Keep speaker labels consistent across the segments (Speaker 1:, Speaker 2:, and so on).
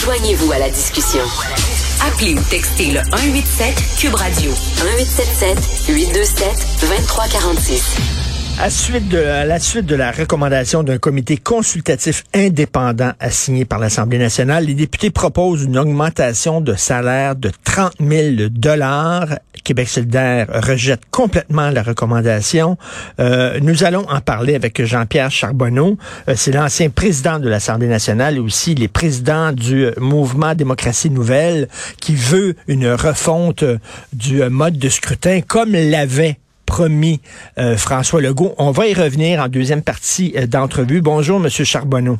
Speaker 1: Joignez-vous à la discussion. Appelez ou textez le 187 Cube Radio 1877 827 2346.
Speaker 2: À, suite de, la suite de la recommandation d'un comité consultatif indépendant assigné par l'Assemblée nationale, les députés proposent une augmentation de salaire de 30 000 dollars. Québec solidaire rejette complètement la recommandation. Euh, nous allons en parler avec Jean-Pierre Charbonneau. Euh, C'est l'ancien président de l'Assemblée nationale et aussi les présidents du mouvement Démocratie Nouvelle qui veut une refonte du mode de scrutin comme l'avait promis euh, François Legault. On va y revenir en deuxième partie euh, d'entrevue. Bonjour, Monsieur Charbonneau.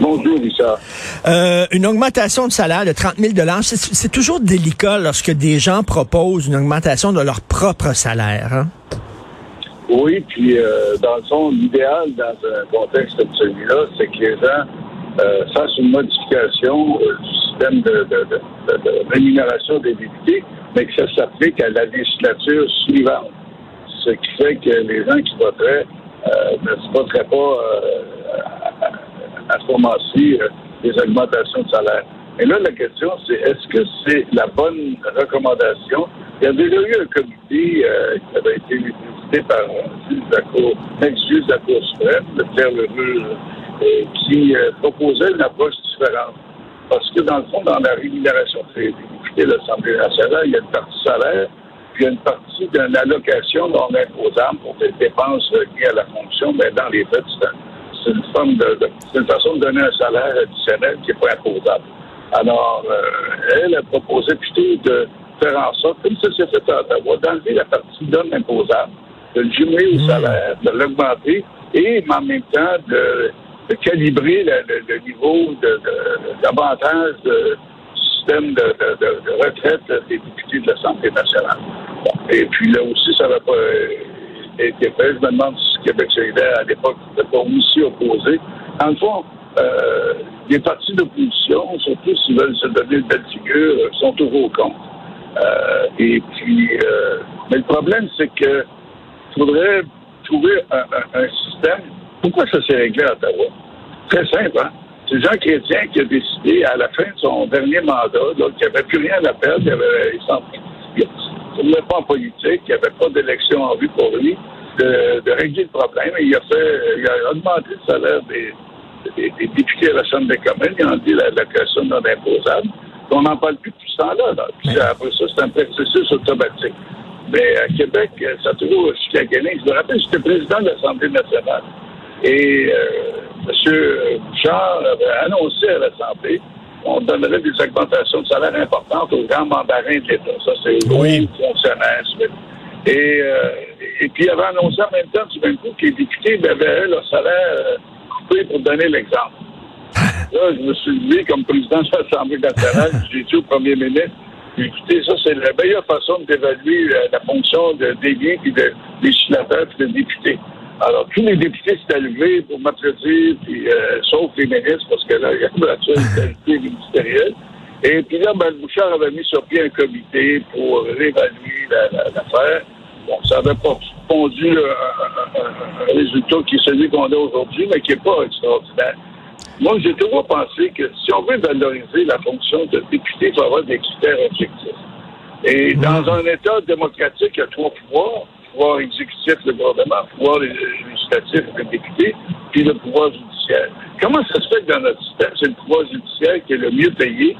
Speaker 3: Bonjour, Richard.
Speaker 2: Euh, une augmentation de salaire de 30 000 c'est toujours délicat lorsque des gens proposent une augmentation de leur propre salaire. Hein?
Speaker 3: Oui, puis euh, dans le fond, l'idéal dans un contexte comme celui-là, c'est que les gens euh, fassent une modification du système de, de, de, de, rémunération des députés, mais que ça s'applique à la législature suivante. Ce qui fait que les gens qui voteraient ne se voteraient pas à, ce moment-ci euh, des augmentations de salaire. Et là, la question, c'est est-ce que c'est la bonne recommandation? Il y a déjà eu un comité euh, qui avait été visité par un juge de la Cour, suprême, le Pierre euh, qui proposait une approche différente. Parce que, dans le fond, dans la rémunération des députés de l'Assemblée nationale, il y a une partie salaire, puis il y a une partie d'une allocation non imposable pour des dépenses liées à la fonction, mais dans les faits, c'est une forme de, de c'est une façon de donner un salaire additionnel qui n'est pas imposable. Alors, euh, elle a proposé plutôt de faire en sorte, comme ça s'est fait à Ottawa, d'enlever la partie non imposable, de le jumeler au salaire, de l'augmenter et en même temps de, de calibrer le, le, le niveau d'avantage de, de, du système de, de, retraite des députés de l'Assemblée nationale. Bon. Et puis là aussi, ça n'a pas été fait. Je me demande si Québec solidaire, à l'époque, n'était pas aussi opposé. En le fond, euh, les partis d'opposition, surtout s'ils veulent se donner une belle figure, sont toujours contre. Euh, et puis, euh, mais le problème, c'est que faudrait trouver un, système. Pourquoi ça s'est réglé à Ottawa? Très simple, hein? C'est Jean Chrétien qui a décidé, à la fin de son dernier mandat, qu'il n'y avait plus rien à perdre, il avait, il ne pas en politique, il n'y avait pas d'élection en vue pour lui, de, de, régler le problème. Et il a fait, il a augmenté le salaire des, des, des députés à la Chambre des communes, ils ont dit la, la question non imposable. On n'en parle plus depuis ce temps-là. Là. Puis après ça, c'est un processus automatique. Mais à Québec, ça a toujours chicané. Je me rappelle, j'étais président de l'Assemblée nationale. Et euh, M. Bouchard avait annoncé à l'Assemblée qu'on donnerait des augmentations de salaire importantes aux grands mandarins de l'État. Ça, c'est
Speaker 2: oui.
Speaker 3: fonctionnaires. Et, euh, et puis, il avait annoncé en même temps, du même coup, que les députés avaient leur salaire coupé pour donner l'exemple. Là, je me suis levé comme président de l'Assemblée nationale, j'ai dit au premier ministre, écoutez, ça, c'est la meilleure façon d'évaluer la, la, fonction de délégués puis de législateurs puis de députés. Alors, tous les députés s'étaient levés pour m'applaudir, puis euh, sauf les ministres, parce que là, il y a une actualité ministérielle. Et puis là, ben, Bouchard avait mis sur pied un comité pour réévaluer l'affaire. La, bon, ça n'avait pas pondu un, un, un, résultat qui est celui qu'on a aujourd'hui, mais qui n'est pas extraordinaire. Moi, j'ai toujours pensé que si on veut valoriser la fonction de député, il faut avoir des critères objectifs. Et dans un État démocratique, il y a trois pouvoirs. Le pouvoir exécutif, le gouvernement, le pouvoir législatif, le député, puis le pouvoir judiciaire. Comment ça se fait que dans notre système, c'est le pouvoir judiciaire qui est le mieux payé?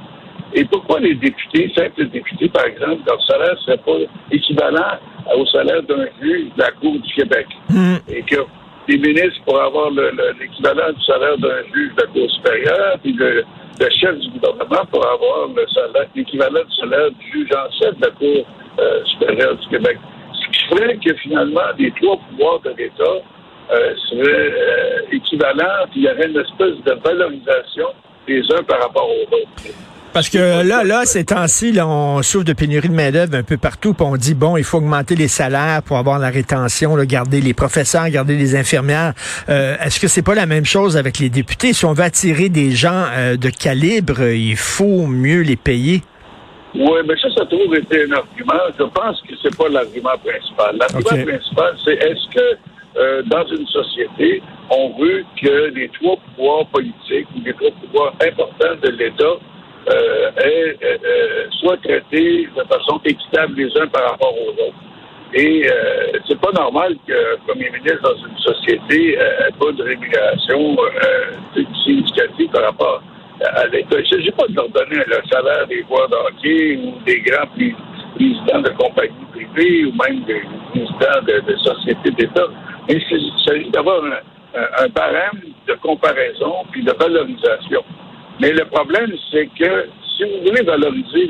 Speaker 3: Et pourquoi les députés, simples députés, par exemple, leur salaire ne serait pas équivalent au salaire d'un juge de la Cour du Québec?
Speaker 2: Mmh.
Speaker 3: Et que les ministres pour avoir l'équivalent du salaire d'un juge de la Cour supérieure, puis le, le, chef du gouvernement pour avoir l'équivalent du salaire du juge en chef de la Cour euh, supérieure du Québec. Ferait que finalement, les trois pouvoirs de l'État euh, seraient euh, équivalents, puis il y aurait une espèce de valorisation des uns par rapport aux autres.
Speaker 2: Parce que là, là, ces temps-ci, on souffre de pénurie de main-d'œuvre un peu partout, puis on dit bon, il faut augmenter les salaires pour avoir la rétention, garder les professeurs, garder les infirmières. Euh, Est-ce que c'est pas la même chose avec les députés? Si on veut attirer des gens de calibre, il faut mieux les payer.
Speaker 3: Oui, mais ça, ça toujours été un argument. Je pense que c'est pas l'argument principal. L'argument okay. principal, c'est est-ce que euh, dans une société, on veut que les trois pouvoirs politiques ou les trois pouvoirs importants de l'État euh, aient, euh, euh, soient traités de façon équitable les uns par rapport aux autres. Et euh, c'est pas normal qu'un premier ministre dans une société n'ait pas de rémunération significative par rapport. Il ne s'agit pas de leur donner le salaire des joueurs de ou des grands présidents de compagnies privées ou même des présidents de, sociétés d'État. Mais il s'agit d'avoir un, barème de comparaison puis de valorisation. Mais le problème, c'est que si vous voulez valoriser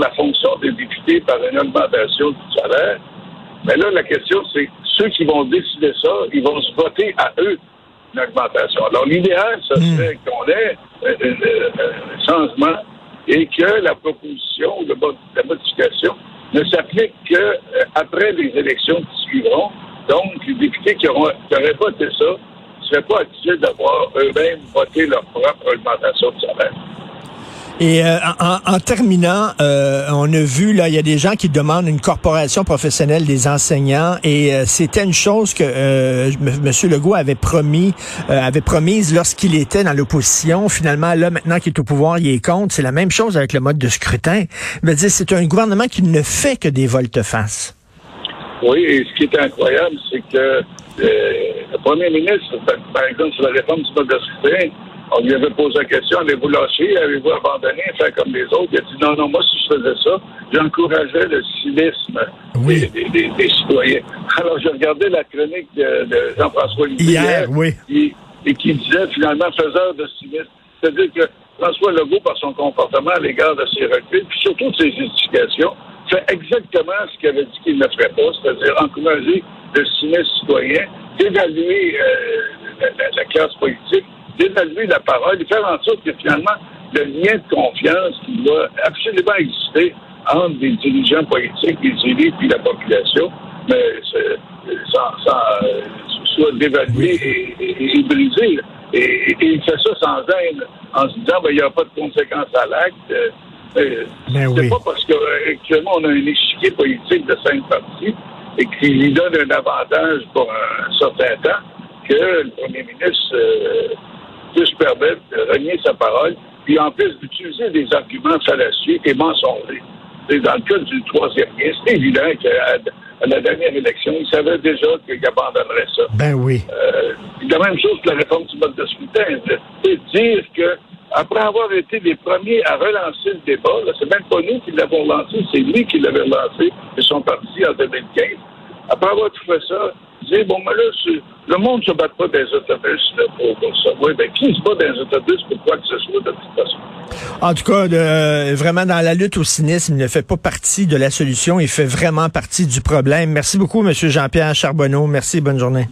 Speaker 3: la fonction des députés par une augmentation du salaire, mais là, la question, c'est ceux qui vont décider ça, ils vont se voter à eux une augmentation. Alors, l'idéal, ce hmm. serait qu'on ait un changement et que la proposition la modification ne s'applique qu'après euh, les élections qui suivront. Donc, les députés qui n'auraient pas voté ça pas d'avoir eux-mêmes voté leur propre de.
Speaker 2: Et euh, en, terminant, euh, on a vu là, il y a des gens qui demandent une corporation professionnelle des enseignants, et euh, c'était une chose que M. Legault avait promis, avait promise lorsqu'il était dans l'opposition. Finalement, là, maintenant qu'il est au pouvoir, il est contre. C'est la même chose avec le mode de scrutin. dire, c'est un gouvernement qui ne fait que des volte-face.
Speaker 3: Oui, et ce qui est incroyable, c'est que le premier ministre, par exemple, sur la réforme du mode de scrutin, on lui avait posé la question, allez-vous lâcher, avez-vous abandonné, faire comme les autres? Il a dit non, non, moi, si je faisais ça, j'encourageais le cynisme des, citoyens. Alors, j'ai regardé la chronique de, Jean-François Lisée
Speaker 2: hier, oui.
Speaker 3: et qui disait finalement faiseur de cynisme. C'est-à-dire que François Legault, par son comportement à l'égard de ses reculs, puis surtout de ses justifications, fait exactement ce qu'il avait dit qu'il ne ferait pas, c'est-à-dire encourager le cynisme citoyen, d'évaluer euh, la, classe politique d'évaluer la parole et faire en sorte que finalement, le lien de confiance qui doit absolument exister entre les dirigeants politiques, les élus puis la population, mais sans, euh, soit dévalué et, brisé. Et, il fait ça sans haine, en se disant ben, il n'y a pas de conséquences à l'acte. Euh, ben c'est pas parce qu'actuellement on a un échiquier politique de cinq partis et qu'il lui donne un avantage pour un certain temps que le premier ministre euh, peut se permettre de renier sa parole, puis en plus d'utiliser des arguments fallacieux et mensongers. Et dans le cas du troisième lien, c'est évident qu'à la dernière élection, il savait déjà qu'il abandonnerait ça.
Speaker 2: Ben oui.
Speaker 3: Euh, la même chose que la réforme du mode de scrutin. C'est dire que après avoir été les premiers à relancer le débat, c'est même pas nous qui l'avons lancé, c'est lui qui l'avait lancé et son parti en 2015. Après avoir tout fait ça, bon, mais là, le monde ne se bat pas des autobus pour, ça. Oui, ben, qui se bat dans les autobus pour quoi que ce soit, de toute façon?
Speaker 2: En tout cas, de, vraiment, dans la lutte au cynisme, il ne fait pas partie de la solution, il fait vraiment partie du problème. Merci beaucoup, M. Jean-Pierre Charbonneau. Merci, bonne journée.